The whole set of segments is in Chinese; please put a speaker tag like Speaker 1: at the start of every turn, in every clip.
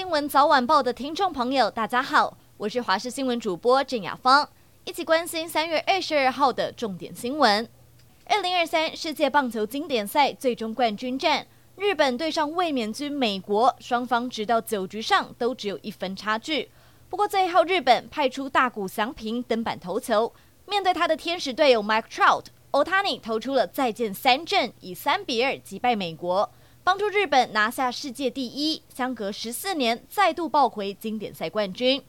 Speaker 1: 新闻早晚报的听众朋友，大家好，我是华视新闻主播郑雅芳，一起关心三月二十二号的重点新闻。二零二三世界棒球经典赛最终冠军战，日本对上卫冕军美国，双方直到九局上都只有一分差距。不过最后日本派出大谷翔平登板投球，面对他的天使队友 Mike Trout，Otani 投出了再见三振，以三比二击败美国。帮助日本拿下世界第一，相隔十四年再度抱回经典赛冠军。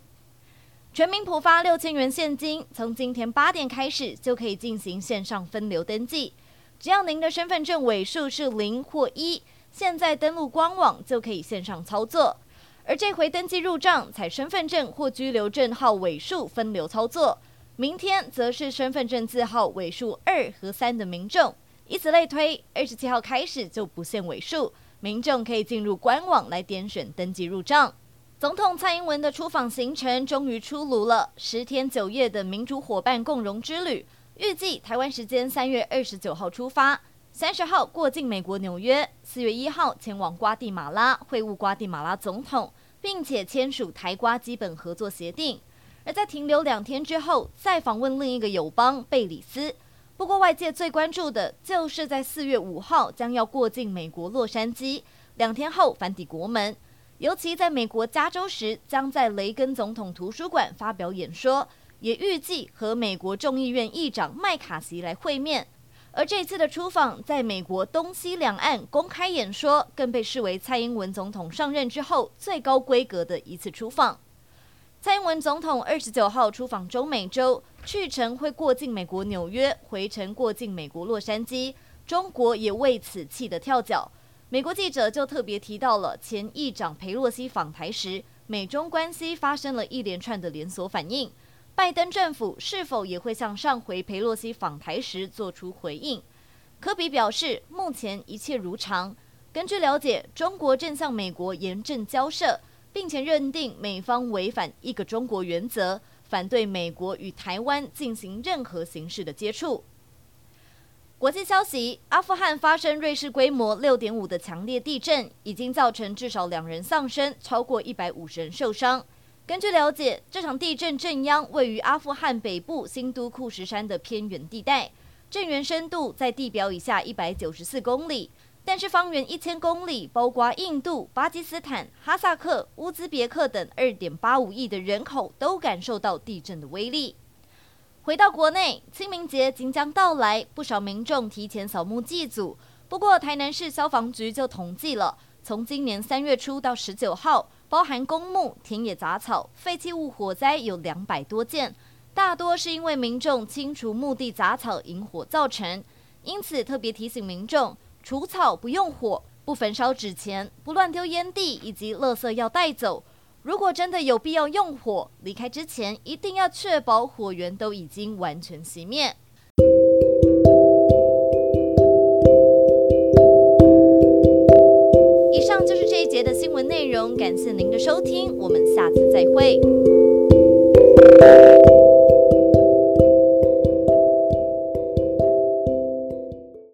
Speaker 1: 全民普发六千元现金，从今天八点开始就可以进行线上分流登记。只要您的身份证尾数是零或一，现在登录官网就可以线上操作。而这回登记入账采身份证或居留证号尾数分流操作，明天则是身份证字号尾数二和三的民众。以此类推，二十七号开始就不限尾数，民众可以进入官网来点选登记入账。总统蔡英文的出访行程终于出炉了，十天九夜的民主伙伴共荣之旅，预计台湾时间三月二十九号出发，三十号过境美国纽约，四月一号前往瓜地马拉会晤瓜地马拉总统，并且签署台瓜基本合作协定，而在停留两天之后，再访问另一个友邦贝里斯。不过，外界最关注的就是在四月五号将要过境美国洛杉矶，两天后返抵国门。尤其在美国加州时，将在雷根总统图书馆发表演说，也预计和美国众议院议长麦卡锡来会面。而这次的出访，在美国东西两岸公开演说，更被视为蔡英文总统上任之后最高规格的一次出访。蔡英文总统二十九号出访中美洲，去程会过境美国纽约，回程过境美国洛杉矶。中国也为此气得跳脚。美国记者就特别提到了前议长佩洛西访台时，美中关系发生了一连串的连锁反应。拜登政府是否也会向上回佩洛西访台时做出回应？科比表示，目前一切如常。根据了解，中国正向美国严正交涉。并且认定美方违反一个中国原则，反对美国与台湾进行任何形式的接触。国际消息：阿富汗发生芮氏规模六点五的强烈地震，已经造成至少两人丧生，超过一百五十人受伤。根据了解，这场地震震央位于阿富汗北部新都库什山的偏远地带，震源深度在地表以下一百九十四公里。但是方圆一千公里，包括印度、巴基斯坦、哈萨克、乌兹别克等二点八五亿的人口都感受到地震的威力。回到国内，清明节即将到来，不少民众提前扫墓祭祖。不过，台南市消防局就统计了，从今年三月初到十九号，包含公墓、田野杂草、废弃物火灾有两百多件，大多是因为民众清除墓地杂草引火造成。因此，特别提醒民众。除草不用火，不焚烧纸钱，不乱丢烟蒂，以及垃圾要带走。如果真的有必要用火，离开之前一定要确保火源都已经完全熄灭。以上就是这一节的新闻内容，感谢您的收听，我们下次再会。